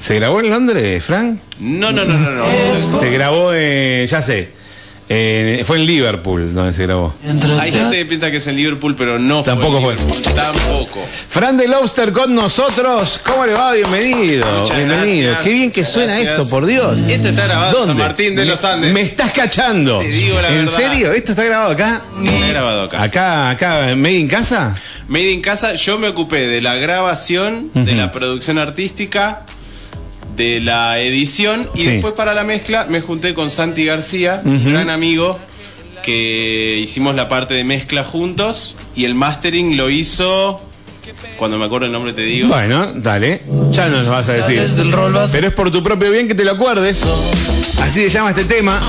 ¿Se grabó en Londres, Frank? No, no, no, no, no. Se grabó, en, ya sé, eh, fue en Liverpool donde se grabó. Hay gente que piensa que es en Liverpool, pero no Tampoco fue. fue. en Liverpool. Tampoco. Fran de Lobster con nosotros. ¿Cómo le va? Bienvenido. Muchas Bienvenido. gracias. Qué bien que suena esto, por Dios. Esto está grabado en. San Martín de los Andes. Me estás cachando. Te digo la ¿En verdad. serio? ¿Esto está grabado acá? Está grabado acá. Acá, acá, en Made in Casa. Made in Casa, yo me ocupé de la grabación, de la producción artística, de la edición y Sí. después para la mezcla me junté con Santi García, un gran amigo, que hicimos la parte de mezcla juntos y el mastering lo hizo, cuando me acuerdo el nombre te digo. Bueno, dale. Ya nos lo vas a decir. Pero es por tu propio bien que te lo acuerdes. Así se llama este tema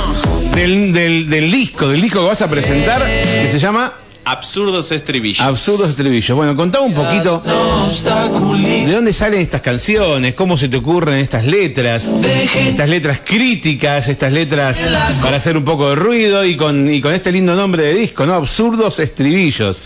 del, del- del disco, del disco que vas a presentar, que se llama Absurdos estribillos. Absurdos Estribillos. Bueno, contame un poquito de dónde salen estas canciones, cómo se te ocurren estas letras, estas letras críticas, estas letras para hacer un poco de ruido y con, y con este lindo nombre de disco, ¿no? Absurdos Estribillos.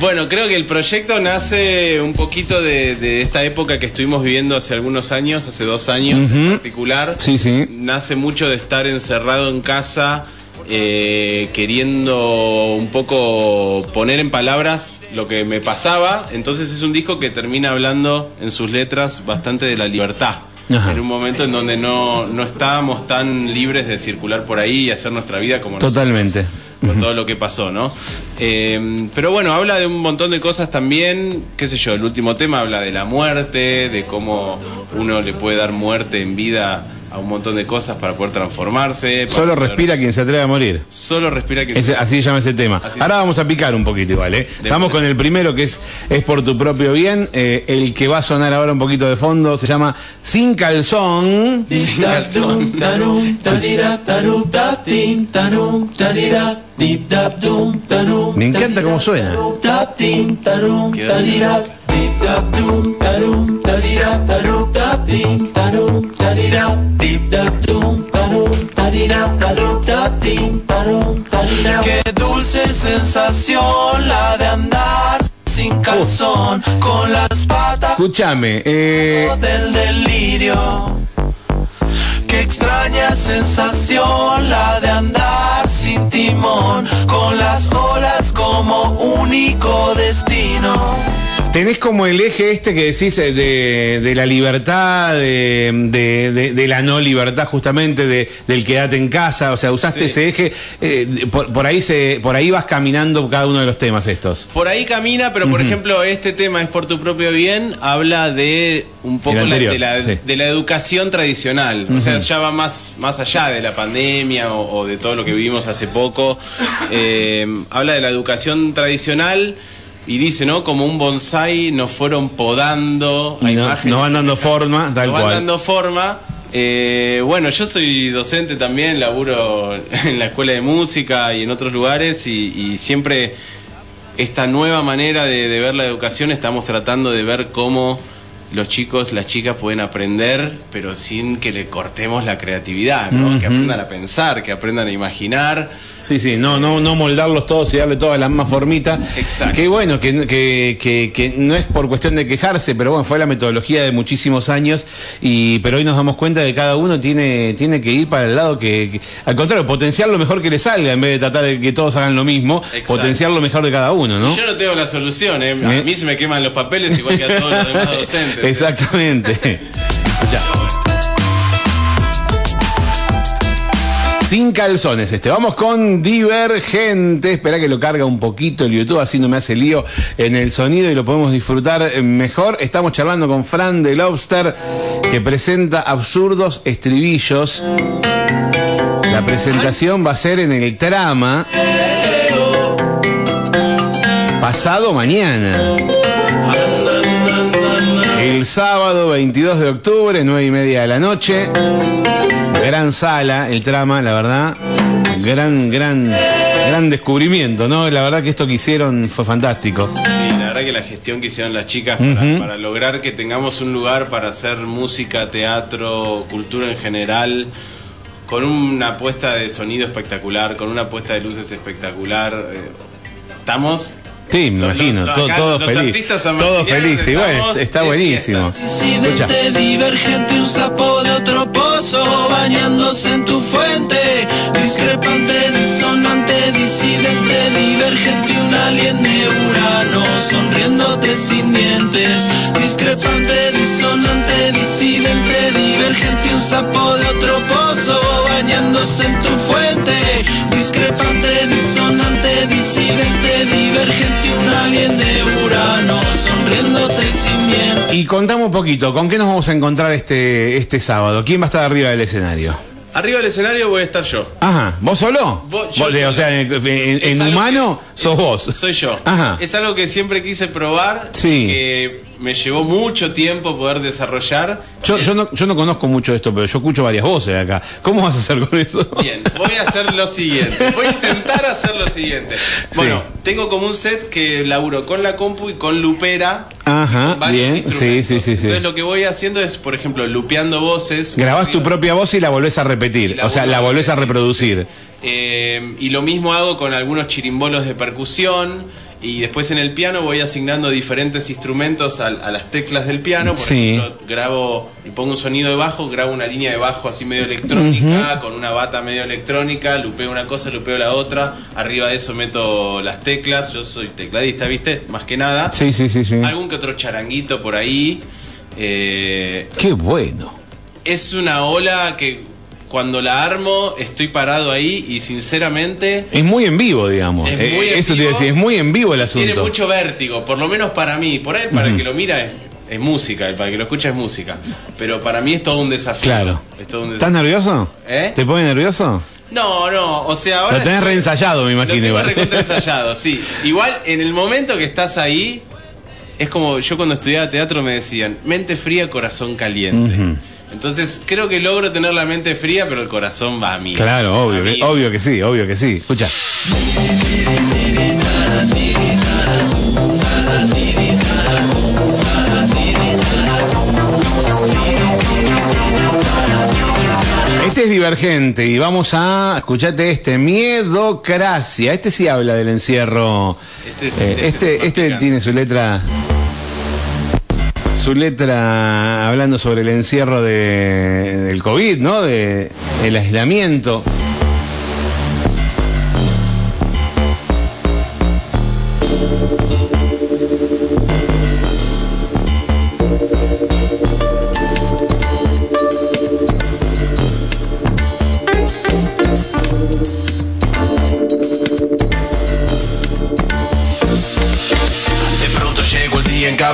Bueno, creo que el proyecto nace un poquito de, de esta época que estuvimos viviendo hace algunos años, hace dos años en particular. Sí, sí. Nace mucho de estar encerrado en casa, eh, queriendo un poco poner en palabras lo que me pasaba. Entonces es un disco que termina hablando en sus letras bastante de la libertad. Ajá. En un momento en donde no, no estábamos tan libres de circular por ahí y hacer nuestra vida como nosotros Totalmente. con todo lo que pasó, ¿no? Eh, pero bueno, habla de un montón de cosas también, qué sé yo, el último tema habla de la muerte, de cómo uno le puede dar muerte en vida a un montón de cosas para poder transformarse. para Solo poder- respira quien se atreve a morir. Solo respira que... Ese- así se llama ese tema. Así Ahora vamos a picar un poquito igual, ¿eh? Estamos con el primero que es, es por tu propio bien. eh, el que va a sonar ahora un poquito de fondo se llama Sin Calzón. Sin calzón. Me encanta cómo suena. Qué dulce sensación la de andar sin calzón con las patas Escúchame, eh, del delirio. Qué extraña sensación la de andar sin timón con las olas como único destino. Tenés como el eje este que decís eh, de, de la libertad, de, de- de- de la no libertad justamente, de, del quedate en casa, o sea, usaste Sí. ese eje, eh, por, por ahí se, por ahí vas caminando cada uno de los temas estos. Por ahí camina, pero por ejemplo, este tema es por tu propio bien, habla de un poco la- de, la, sí. de la educación tradicional. O sea, ya va más, más allá de la pandemia o, o de todo lo que vivimos hace poco. Eh, habla de la educación tradicional y dice, ¿no? Como un bonsai nos fueron podando. no- nos van dando forma, tal nos van cual. dando forma. Eh, bueno, yo soy docente también, laburo en la escuela de música y en otros lugares y, y siempre esta nueva manera de, de ver la educación estamos tratando de ver cómo los chicos, las chicas pueden aprender, pero sin que le cortemos la creatividad, ¿no? Que aprendan a pensar, que aprendan a imaginar. Sí, sí, no, no, no moldarlos todos y darle toda la misma formita. Exacto. Que bueno, que, que, que, que no es por cuestión de quejarse, pero bueno, fue la metodología de muchísimos años. Y, pero hoy nos damos cuenta de que cada uno tiene, tiene que ir para el lado que, al contrario, potenciar lo mejor que le salga en vez de tratar de que todos hagan lo mismo, Exacto. potenciar lo mejor de cada uno, ¿no? Yo no tengo la solución, ¿eh? A ¿Eh? mí se me queman los papeles igual que a todos los demás docentes. Exactamente. Escuchá. Sin calzones este. Vamos con Divergente. Espera que lo carga un poquito el YouTube, así no me hace lío en el sonido y lo podemos disfrutar mejor. Estamos charlando con Fran de Lobster, que presenta absurdos estribillos. La presentación va a ser en el trama. Pasado mañana. El sábado 22 de octubre, 9 y media de la noche. Gran sala, el trama, la verdad. Gran, gran, gran descubrimiento, ¿no? La verdad que esto que hicieron fue fantástico. Sí, la verdad que la gestión que hicieron las chicas para, para lograr que tengamos un lugar para hacer música, teatro, cultura en general, con una puesta de sonido espectacular, con una puesta de luces espectacular. eh, estamos Sí, me Los- imagino, los- todo, acá todo los feliz. Todo feliz, y bueno, está de buenísimo. Escucha. Disidente, divergente, un sapo de otro pozo, bañándose en tu fuente. Discrepante, disonante, disidente, divergente, un alien de Urano, sonriéndote sin dientes. Discrepante, disonante, disidente, divergente, un sapo de otro pozo, bañándose en tu fuente. Discrepante, disonante, disidente, divergente, un alien de Urano, sonriéndote sin dientes. Y contamos un poquito, ¿con qué nos vamos a encontrar este, este sábado? ¿Quién va a estar arriba del escenario? Arriba del escenario voy a estar yo. Ajá, ¿vos solo? Vos- yo Vos, O sea, en, humano que- sos es- vos. Soy yo. Ajá. Es algo que siempre quise probar. Sí. Que me llevó mucho tiempo poder desarrollar. Yo, Es- yo, no, yo no conozco mucho esto, pero yo escucho varias voces acá. ¿Cómo vas a hacer con eso? Bien, voy a hacer lo siguiente. Voy a intentar hacer lo siguiente. Bueno, tengo como un set que laburo con la compu y con lupera. Ajá, varios bien. instrumentos. Sí, sí, sí. Entonces lo que voy haciendo es, por ejemplo, lupeando voces. Grabás tu propia voz y la volvés a repetir. O sea, la volvés a reproducir. Eh, y lo mismo hago con algunos chirimbolos de percusión. Y después en el piano voy asignando diferentes instrumentos a, a las teclas del piano. Por Sí. ejemplo, grabo, le pongo un sonido de bajo, grabo una línea de bajo así medio electrónica, con una bata medio electrónica, lupeo una cosa, lupeo la otra. Arriba de eso meto las teclas. Yo soy tecladista, ¿viste? Más que nada. Sí, sí, sí, sí. Algún que otro charanguito por ahí. Eh, Qué bueno. es una ola que cuando la armo estoy parado ahí y sinceramente Es muy en vivo, digamos. Es Eh, muy en eso te iba a decir, es muy en vivo el tiene asunto. mucho vértigo, por lo menos para mí. Por ahí para el que lo mira es, es música y para el que lo escucha es música. Pero para mí es todo un desafío. Claro. Es todo un ¿Estás desafío. nervioso? ¿Eh? ¿Te pone nervioso? No, no, o sea, ahora... Lo tenés reensayado, me Lo imagino. tengo igual. recontra ensayado, sí. Igual, en el momento que estás ahí, es como yo cuando estudiaba teatro me decían, mente fría, corazón caliente. Entonces, creo que logro tener la mente fría, pero el corazón va a mí. Claro, obvio, que, obvio que sí, obvio que sí. Escucha. Este es divergente y vamos a, escuchate este, Miedocracia. Este sí habla del encierro. Este es- Eh, este es este este tiene su letra, su letra hablando sobre el encierro de, del COVID, ¿no? De el aislamiento.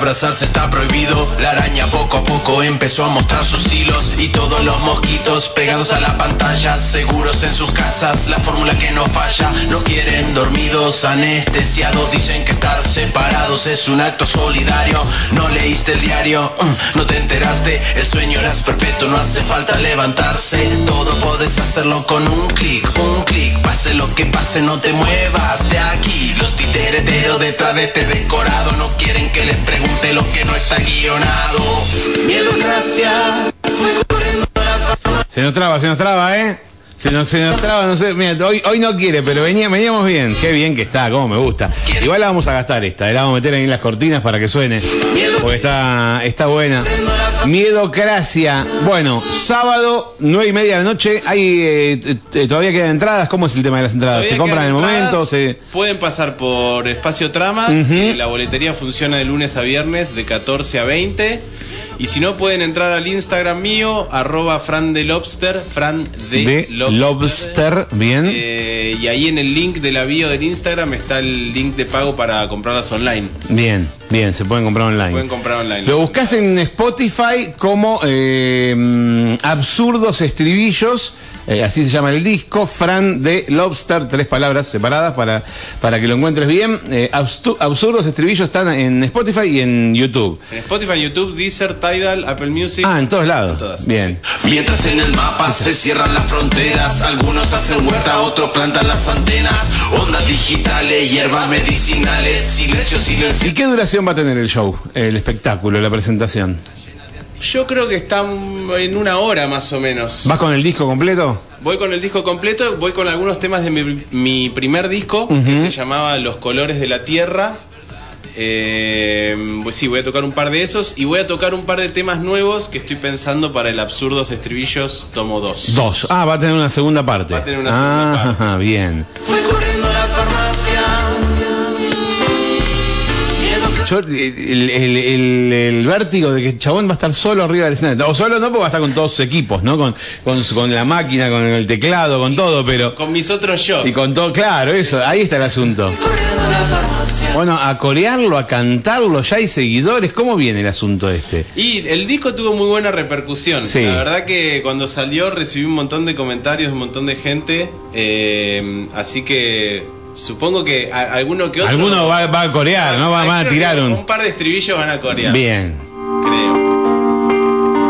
Abrazarse está prohibido. La araña poco a poco empezó a mostrar sus hilos. Y todos los mosquitos pegados a la pantalla, seguros en sus casas. La fórmula que no falla. Los quieren dormidos, anestesiados. Dicen que estar separados es un acto solidario. No leíste el diario, Mm, no te enteraste. El sueño era perpetuo, no hace falta levantarse. Todo podés hacerlo con un clic, un clic. Pase lo que pase, no te muevas de aquí. Los titereteros detrás de este decorado no quieren que les pregunte no está. Se nos traba, se nos traba, ¿eh? Se nos, se nos traba, no sé, mira, hoy, hoy no quiere, pero venía, veníamos bien. Qué bien que está, cómo me gusta. Igual la vamos a gastar esta, la vamos a meter ahí en las cortinas para que suene. Porque está, está buena. Miedocracia. Bueno, sábado, nueve y media de la noche. Hay, eh, todavía quedan entradas. ¿Cómo es el tema de las entradas? Todavía ¿Se compran en el momento? ¿Se... Pueden pasar por Espacio Trama. eh, la boletería funciona de lunes a viernes de 14 a 20. Y si no, pueden entrar al Instagram mío, arroba Fran de Lobster, Fran de, De Lobster, bien. Eh, y ahí en el link de la bio del Instagram está el link de pago para comprarlas online. Bien, bien, se pueden comprar online. Pueden comprar online. Lo buscas en Spotify como eh, mm, Absurdos Estribillos, eh, así se llama el disco, Fran de Lobster, tres palabras separadas para, para que lo encuentres bien. Eh, Absurdos Estribillos están en Spotify y en YouTube. En Spotify, YouTube, Deezer, Tidal, Apple Music. Ah, en todos lados. En todas, Bien. Mientras en el mapa se cierran las fronteras, algunos hacen huerta, otros plantan las antenas. Ondas digitales, hierbas medicinales, silencio, silencio. ¿Y qué duración va a tener el show, el espectáculo, la presentación? Yo creo que están en una hora más o menos. ¿Vas con el disco completo? Voy con el disco completo, voy con algunos temas de mi, mi primer disco, que se llamaba Los colores de la tierra. Eh, pues sí, voy a tocar un par de esos y voy a tocar un par de temas nuevos que estoy pensando para el Absurdos Estribillos Tomo 2. Dos. Ah, va a tener una segunda parte. Va a tener una segunda ah, bien. Fui corriendo a la farmacia. Yo, el, el- el- el vértigo de que el chabón va a estar solo arriba del escenario. O solo no, porque va a estar con todos sus equipos, ¿no? Con, con, con la máquina, con el teclado, con todo, pero. Con mis otros shows. Y con todo, claro, eso, ahí está el asunto. Bueno, a corearlo, a cantarlo, ya hay seguidores. ¿Cómo viene el asunto este? Y el disco tuvo muy buena repercusión. Sí. La verdad que cuando salió recibí un montón de comentarios de un montón de gente. eh, así que supongo que a- alguno que otro. Alguno va, va a corear, ¿no? Va, van a tirar un. Un par de estribillos van a corear. Bien. Creo.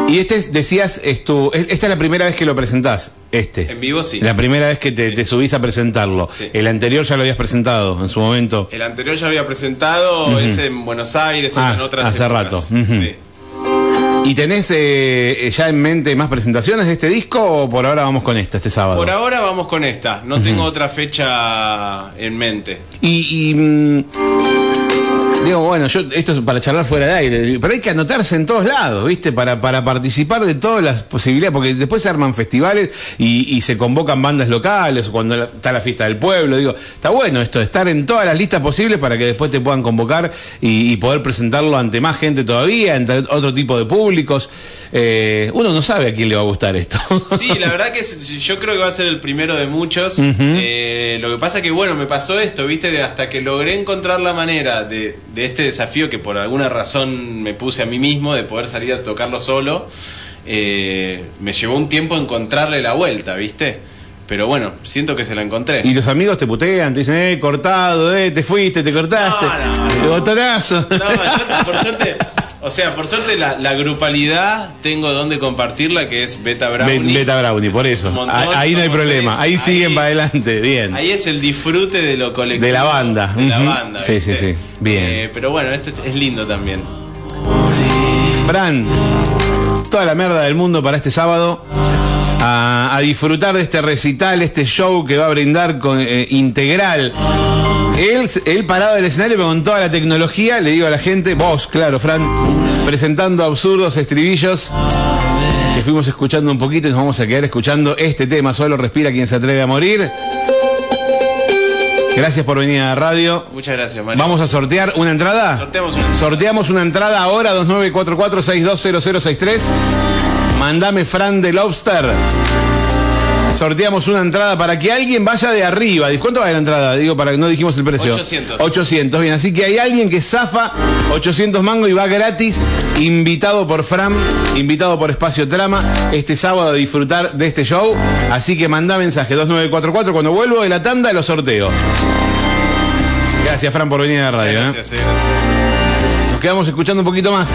Y este, es- decías, es tu, es- esta es la primera vez que lo presentás, este. En vivo sí. La primera vez que te, te subís a presentarlo. Sí. El anterior ya lo habías presentado en su momento. El anterior ya lo había presentado, ese en Buenos Aires, Ah, en otras hace épocas. rato. Sí. ¿Y tenés eh, ya en mente más presentaciones de este disco o por ahora vamos con esta, este sábado? Por ahora vamos con esta. No tengo otra fecha en mente. Y, y, mm, digo, bueno, yo esto es para charlar fuera de aire, pero hay que anotarse en todos lados, ¿viste? Para, para participar de todas las posibilidades, porque después se arman festivales y, y se convocan bandas locales, cuando la- está la fiesta del pueblo, digo, está bueno esto, estar en todas las listas posibles para que después te puedan convocar y, y poder presentarlo ante más gente todavía, ante otro tipo de públicos. Eh, uno no sabe a quién le va a gustar esto. Sí, la verdad que yo creo que va a ser el primero de muchos. Eh, lo que pasa que, bueno, me pasó esto, ¿viste? De hasta que logré encontrar la manera de, de este desafío que por alguna razón me puse a mí mismo, de poder salir a tocarlo solo, eh, me llevó un tiempo encontrarle la vuelta, ¿viste? Pero bueno, siento que se la encontré. Y los amigos te putean, te dicen, eh, cortado, eh, te fuiste, te cortaste. No, no, no. de botonazo. No, yo por suerte, o sea, por suerte la, la grupalidad tengo donde compartirla, que es Beta Brownie. Be- Beta Brownie, por Es eso. montón, Ah, Ahí no hay problema. Ahí siguen para adelante. Bien. Ahí es el disfrute de lo colectivo. De la banda. De la banda. Sí, ¿viste? sí, sí. Bien. Eh, pero bueno, esto es- es lindo también. Fran, toda la mierda del mundo para este sábado. A, a disfrutar de este recital, este show que va a brindar con eh, integral. Él, él parado del escenario, pero con toda la tecnología, le digo a la gente, vos, claro, Fran, presentando absurdos estribillos. Que fuimos escuchando un poquito y nos vamos a quedar escuchando este tema. Solo respira quien se atreve a morir. Gracias por venir a la radio. Muchas gracias, Mario. Vamos a sortear una entrada. Sorteamos una. Sorteamos una entrada ahora, 2944-620063. Mandame Fran de Lobster. Sorteamos una entrada para que alguien vaya de arriba. ¿Cuánto vale la entrada? Digo, para que no dijimos el precio. 800. 800, bien. Así que hay alguien que zafa 800 mango y va gratis, invitado por Fran, invitado por Espacio Trama, este sábado a disfrutar de este show. Así que manda mensaje 2944. Cuando vuelvo de la tanda, lo sorteo. Gracias, Fran, por venir a la radio. Gracias, eh, gracias. Nos quedamos escuchando un poquito más.